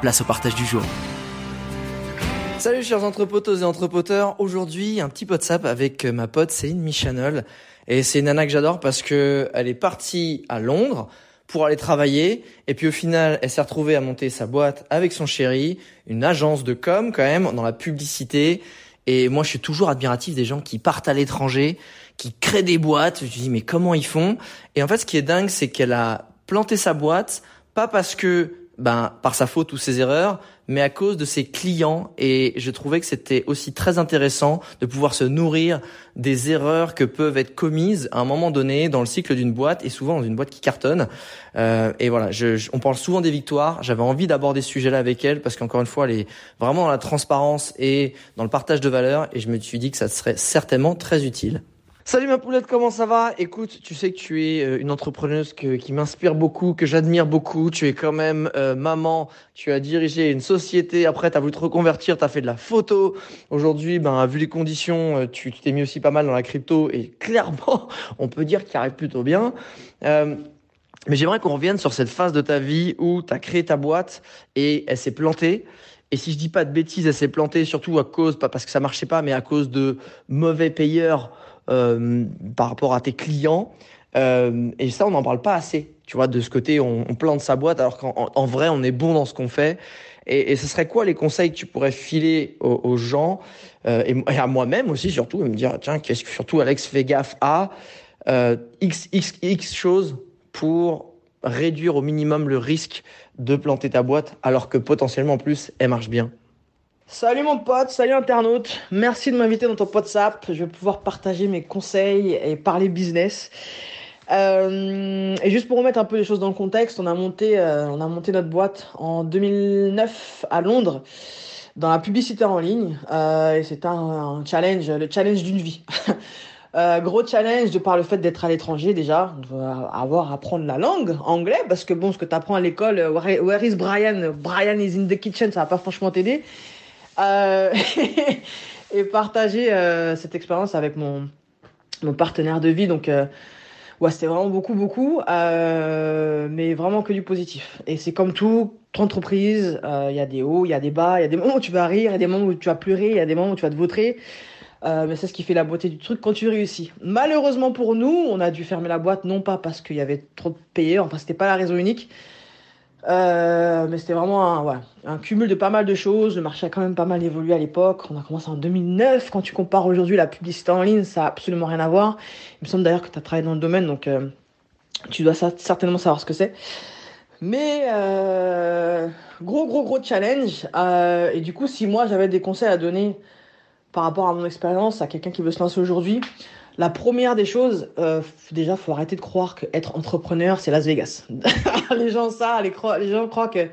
place au partage du jour. Salut chers entrepoteuses et entrepoteurs, aujourd'hui un petit WhatsApp avec ma pote Céline Michanol. Et c'est une nana que j'adore parce que elle est partie à Londres pour aller travailler. Et puis au final elle s'est retrouvée à monter sa boîte avec son chéri, une agence de com quand même dans la publicité. Et moi je suis toujours admiratif des gens qui partent à l'étranger, qui créent des boîtes, je me dis mais comment ils font? Et en fait ce qui est dingue c'est qu'elle a planté sa boîte pas parce que ben, par sa faute ou ses erreurs, mais à cause de ses clients. Et je trouvais que c'était aussi très intéressant de pouvoir se nourrir des erreurs que peuvent être commises à un moment donné dans le cycle d'une boîte et souvent dans une boîte qui cartonne. Euh, et voilà, je, on parle souvent des victoires. J'avais envie d'aborder ce sujet-là avec elle parce qu'encore une fois, elle est vraiment dans la transparence et dans le partage de valeurs. Et je me suis dit que ça serait certainement très utile. Salut ma poulette, comment ça va? Écoute, tu sais que tu es euh, une entrepreneuse qui m'inspire beaucoup, que j'admire beaucoup. Tu es quand même euh, maman, tu as dirigé une société, après tu as voulu te reconvertir, tu as fait de la photo. Aujourd'hui, ben, vu les conditions, euh, tu t'es mis aussi pas mal dans la crypto et clairement, on peut dire qu'il arrive plutôt bien. mais j'aimerais qu'on revienne sur cette phase de ta vie où tu as créé ta boîte et elle s'est plantée. Et si je dis pas de bêtises, elle s'est plantée surtout à cause, pas parce que ça marchait pas, mais à cause de mauvais payeurs euh, par rapport à tes clients. Euh, et ça, on n'en parle pas assez. Tu vois, de ce côté, on, plante sa boîte alors qu'en vrai, on est bon dans ce qu'on fait. Et, ce serait quoi les conseils que tu pourrais filer aux, gens euh, et, à moi-même aussi surtout, et me dire tiens, qu'est-ce que surtout Alex fait gaffe à x x x choses pour réduire au minimum le risque de planter ta boîte alors que potentiellement en plus elle marche bien. Salut mon pote, salut internaute. Merci de m'inviter dans ton WhatsApp. Je vais pouvoir partager mes conseils et parler business. Euh, et juste pour remettre un peu les choses dans le contexte, on a monté, euh, notre boîte en 2009 à Londres dans la publicité en ligne. Euh, et c'était un, challenge, le challenge d'une vie. gros challenge de par le fait d'être à l'étranger déjà, avoir à apprendre la langue anglais parce que bon, ce que tu apprends à l'école, where is Brian? Brian is in the kitchen, ça va pas franchement t'aider. Euh, et partager euh, cette expérience avec mon, mon partenaire de vie. Donc, euh, ouais, c'était vraiment beaucoup, beaucoup, mais vraiment que du positif. Et c'est comme tout, entreprise, il y a des hauts, il y a des bas, il y a des moments où tu vas rire, il y a des moments où tu vas pleurer, il y a des moments où tu vas te vautrer. mais c'est ce qui fait la beauté du truc quand tu réussis. Malheureusement pour nous, on a dû fermer la boîte, non pas parce qu'il y avait trop de payeurs, enfin c'était pas la raison unique, euh, mais c'était vraiment un, un cumul de pas mal de choses. Le marché a quand même pas mal évolué à l'époque. On a commencé en 2009. Quand tu compares aujourd'hui la publicité en ligne, ça a absolument rien à voir. Il me semble d'ailleurs que tu as travaillé dans le domaine, donc euh, tu dois certainement savoir ce que c'est. Mais euh, gros, gros, gros challenge. Et du coup, si moi j'avais des conseils à donner par rapport à mon expérience à quelqu'un qui veut se lancer aujourd'hui, la première des choses, euh, déjà, faut arrêter de croire qu'être entrepreneur, c'est Las Vegas. les gens ça, les, les gens croient que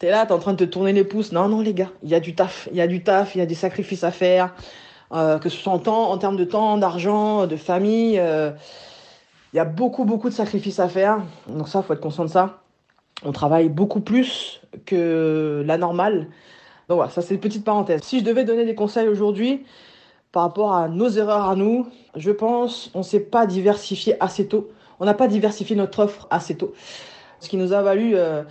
t'es là, t'es en train de te tourner les pouces. Non, non, les gars, il y a du taf, il y a du taf, il y a des sacrifices à faire, euh, que ce soit en termes de temps, d'argent, de famille. Euh, il y a beaucoup, beaucoup de sacrifices à faire. Donc ça, faut être conscient de ça. On travaille beaucoup plus que la normale. Donc voilà, ça c'est une petite parenthèse. Si je devais donner des conseils aujourd'hui, par rapport à nos erreurs à nous, je pense on ne s'est pas diversifié assez tôt. On n'a pas diversifié notre offre assez tôt. Ce qui nous a valu euh,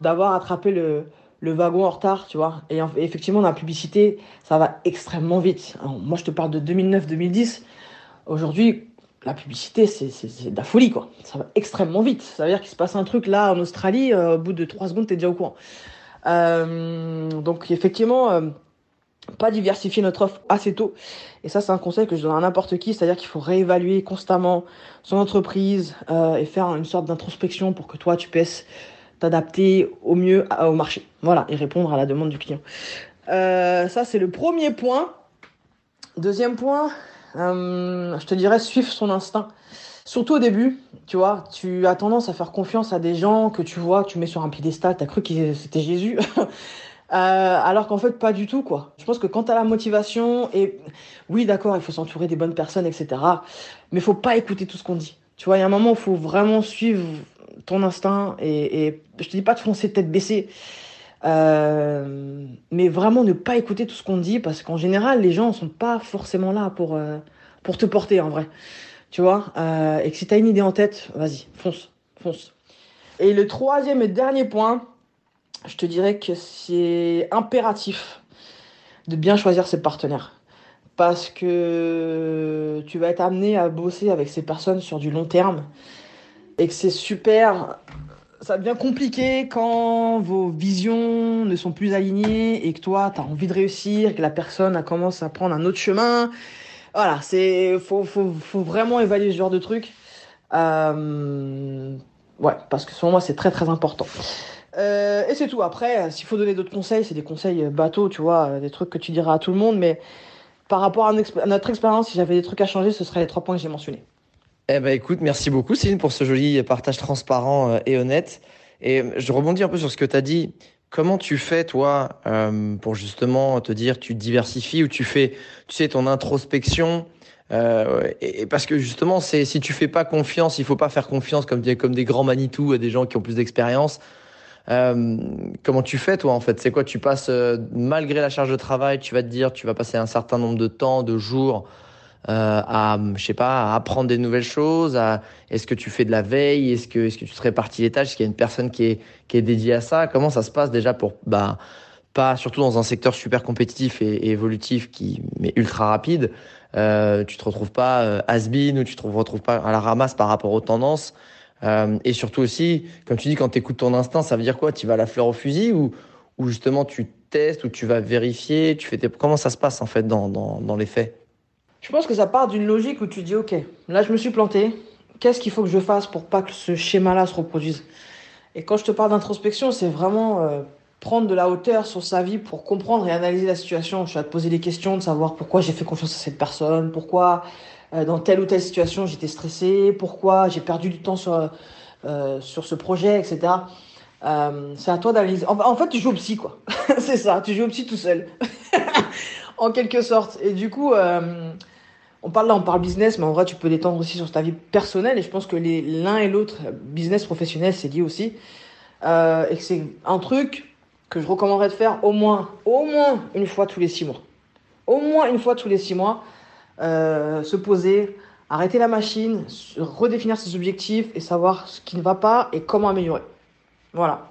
d'avoir attrapé le, wagon en retard, tu vois. Et, effectivement, dans la publicité, ça va extrêmement vite. moi, je te parle de 2009-2010. Aujourd'hui, la publicité, c'est de la folie, quoi. Ça va extrêmement vite. Ça veut dire qu'il se passe un truc là en Australie, euh, au bout de trois secondes, tu es déjà au courant. Euh, donc, effectivement, pas diversifier notre offre assez tôt. Et ça, c'est un conseil que je donne à n'importe qui, c'est-à-dire qu'il faut réévaluer constamment son entreprise et faire une sorte d'introspection pour que toi, tu puisses t'adapter au mieux au marché. Voilà, et répondre à la demande du client. ça, c'est le premier point. Deuxième point, euh, je te dirais suivre son instinct. Surtout au début, tu vois, tu as tendance à faire confiance à des gens que tu vois, tu mets sur un piédestal, tu as cru que c'était Jésus. Euh, alors qu'en fait, pas du tout, quoi. Je pense que quand tu la motivation, et oui, d'accord, il faut s'entourer des bonnes personnes, etc. Mais faut pas écouter tout ce qu'on dit. Tu vois, il y a un moment où faut vraiment suivre ton instinct et, je te dis pas de foncer tête baissée. Euh, mais vraiment ne pas écouter tout ce qu'on dit parce qu'en général, les gens sont pas forcément là pour, euh, pour te porter en vrai. Tu vois Et que si tu as une idée en tête, vas-y, fonce, fonce. Et le troisième et dernier point, je te dirais que c'est impératif de bien choisir ses partenaires. Parce que tu vas être amené à bosser avec ces personnes sur du long terme. Et que c'est super ça devient compliqué quand vos visions ne sont plus alignées et que toi, tu as envie de réussir, que la personne commence à prendre un autre chemin. Voilà, c'est faut, faut, faut vraiment évaluer ce genre de truc. Euh, ouais, parce que selon moi, c'est très très important. Euh, et c'est tout. Après, s'il faut donner d'autres conseils, c'est des conseils bateaux, tu vois, des trucs que tu diras à tout le monde. Mais par rapport à notre expérience, si j'avais des trucs à changer, ce seraient les trois points que j'ai mentionnés. Eh ben écoute, merci beaucoup Céline pour ce joli partage transparent euh, et honnête. Et je rebondis un peu sur ce que tu as dit. Comment tu fais toi euh, pour justement te dire tu diversifies ou tu fais tu sais ton introspection euh, et, parce que justement c'est si tu fais pas confiance, il faut pas faire confiance comme des comme des grands Manitou à des gens qui ont plus d'expérience. Comment tu fais toi en fait? C'est quoi? Tu passes malgré la charge de travail, tu vas te dire tu vas passer un certain nombre de temps, de jours euh, à, je sais pas, à apprendre des nouvelles choses à, Est-ce que tu fais de la veille? Est-ce que, est-ce que tu te répartis les tâches? Est-ce qu'il y a une personne qui est, qui est dédiée à ça? Comment ça se passe déjà pour, bah, pas surtout dans un secteur super compétitif et, évolutif qui, mais ultra rapide. Euh, tu te retrouves pas euh, has-been ou tu te retrouves pas à la ramasse par rapport aux tendances. Euh, et surtout aussi, comme tu dis, quand tu écoutes ton instinct, ça veut dire quoi? Tu vas à la fleur au fusil ou, ou justement tu testes ou tu vas vérifier? Tu fais comment ça se passe en fait dans, dans, dans les faits? Je pense que ça part d'une logique où tu dis, ok, là je me suis planté, qu'est-ce qu'il faut que je fasse pour pas que ce schéma-là se reproduise? Et quand je te parle d'introspection, c'est vraiment euh, prendre de la hauteur sur sa vie pour comprendre et analyser la situation. Je vais te poser des questions, de savoir pourquoi j'ai fait confiance à cette personne, pourquoi dans telle ou telle situation j'étais stressé, pourquoi j'ai perdu du temps sur, euh, sur ce projet, etc. c'est à toi d'analyser. En, fait, tu joues au psy, quoi. c'est ça, tu joues au psy tout seul. en quelque sorte. Et du coup, on parle là, on parle business, mais en vrai, tu peux l'étendre aussi sur ta vie personnelle. Et je pense que l'un et l'autre, business professionnel, c'est lié aussi. Euh, et que c'est un truc que je recommanderais de faire au moins, au moins une fois tous les six mois. Au moins une fois tous les six mois, euh, se poser, arrêter la machine, redéfinir ses objectifs et savoir ce qui ne va pas et comment améliorer. Voilà.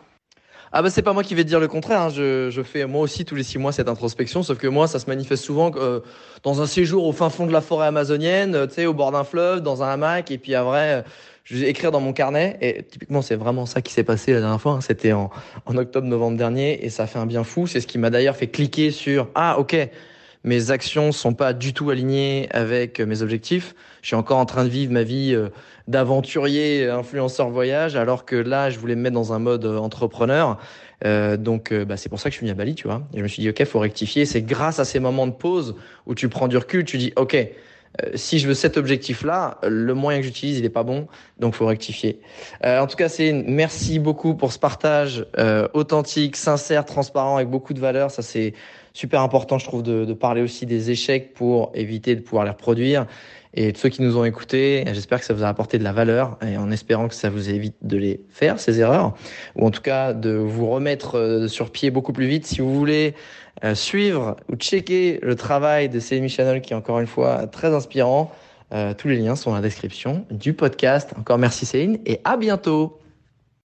Ah bah c'est pas moi qui vais te dire le contraire. Hein. Je, je, fais moi aussi tous les six mois cette introspection, sauf que moi ça se manifeste souvent euh, dans un séjour au fin fond de la forêt amazonienne, euh, tu sais, au bord d'un fleuve, dans un hamac, et puis après euh, je vais écrire dans mon carnet. Et typiquement c'est vraiment ça qui s'est passé la dernière fois. Hein. C'était en, en octobre-novembre dernier, et ça fait un bien fou. C'est ce qui m'a d'ailleurs fait cliquer sur ah ok mes actions sont pas du tout alignées avec mes objectifs. Je suis encore en train de vivre ma vie euh, d'aventurier, influenceur voyage, alors que là, je voulais me mettre dans un mode euh, entrepreneur. Euh, donc, bah, c'est pour ça que je suis venu à Bali, tu vois. Et je me suis dit, ok, faut rectifier. C'est grâce à ces moments de pause où tu prends du recul, tu dis, ok, si je veux cet objectif-là, le moyen que j'utilise, il est pas bon, donc faut rectifier. en tout cas, c'est merci beaucoup pour ce partage authentique, sincère, transparent, avec beaucoup de valeur. Ça, c'est super important, je trouve, de, de, parler aussi des échecs pour éviter de pouvoir les reproduire. Et de ceux qui nous ont écoutés, j'espère que ça vous a apporté de la valeur et en espérant que ça vous évite de les faire, ces erreurs, ou en tout cas de vous remettre euh, sur pied beaucoup plus vite. Si vous voulez euh, suivre ou checker le travail de Céline Channel, qui est encore une fois très inspirant, euh, tous les liens sont dans la description du podcast. Encore merci Céline et à bientôt.